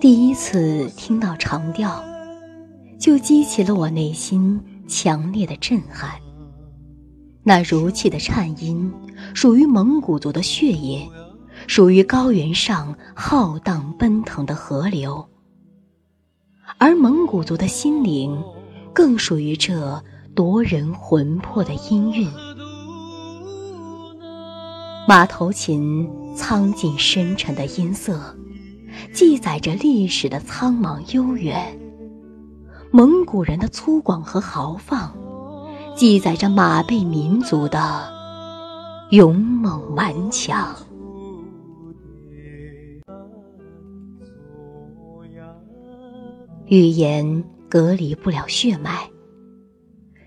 第一次听到长调，就激起了我内心强烈的震撼。那如泣的颤音，属于蒙古族的血液，属于高原上浩荡奔腾的河流，而蒙古族的心灵，更属于这夺人魂魄的音韵。马头琴苍劲深沉的音色。记载着历史的苍茫悠远，蒙古人的粗犷和豪放，记载着马背民族的勇猛顽强。语言隔离不了血脉，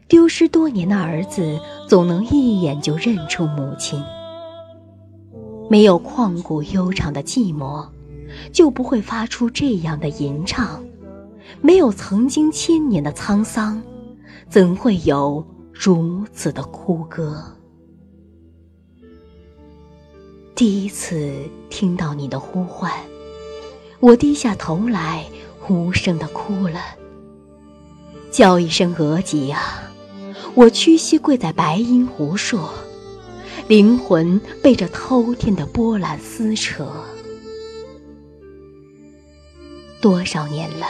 丢失多年的儿子总能一眼就认出母亲。没有旷古悠长的寂寞。就不会发出这样的吟唱，没有曾经千年的沧桑，怎会有如此的哭歌？第一次听到你的呼唤，我低下头来，无声的哭了。叫一声额吉啊，我屈膝跪在白音湖说，灵魂被这滔天的波澜撕扯。多少年了，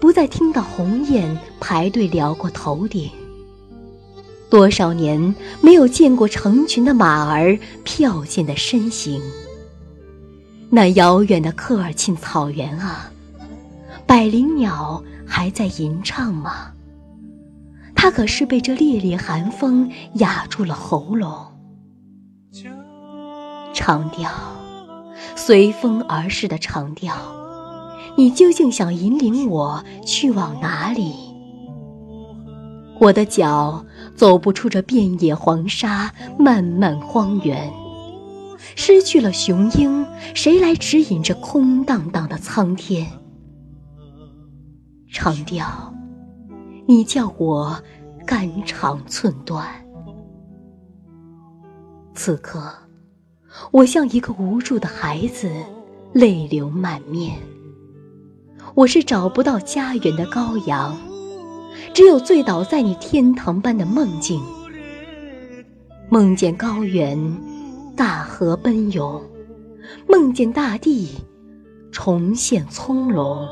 不再听到鸿雁排队撩过头顶。多少年没有见过成群的马儿飘进的身形。那遥远的科尔沁草原啊，百灵鸟还在吟唱吗？它可是被这烈烈寒风压住了喉咙。长调，随风而逝的长调。你究竟想引领我去往哪里？我的脚走不出这遍野黄沙、漫漫荒原，失去了雄鹰，谁来指引这空荡荡的苍天？长调，你叫我肝肠寸断。此刻，我像一个无助的孩子，泪流满面。我是找不到家园的羔羊，只有醉倒在你天堂般的梦境。梦见高原大河奔涌，梦见大地重现葱茏，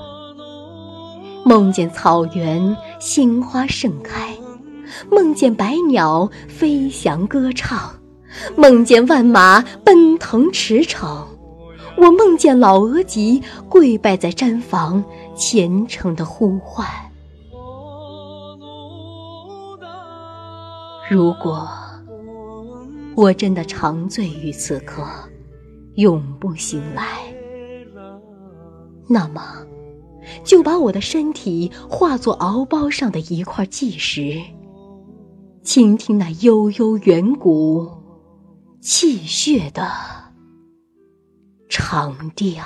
梦见草原鲜花盛开，梦见百鸟飞翔歌唱，梦见万马奔腾驰骋。我梦见老额吉跪拜在毡房，虔诚的呼唤。如果我真的长醉于此刻，永不醒来，那么就把我的身体化作敖包上的一块纪石，倾听那悠悠远古、气血的。长调。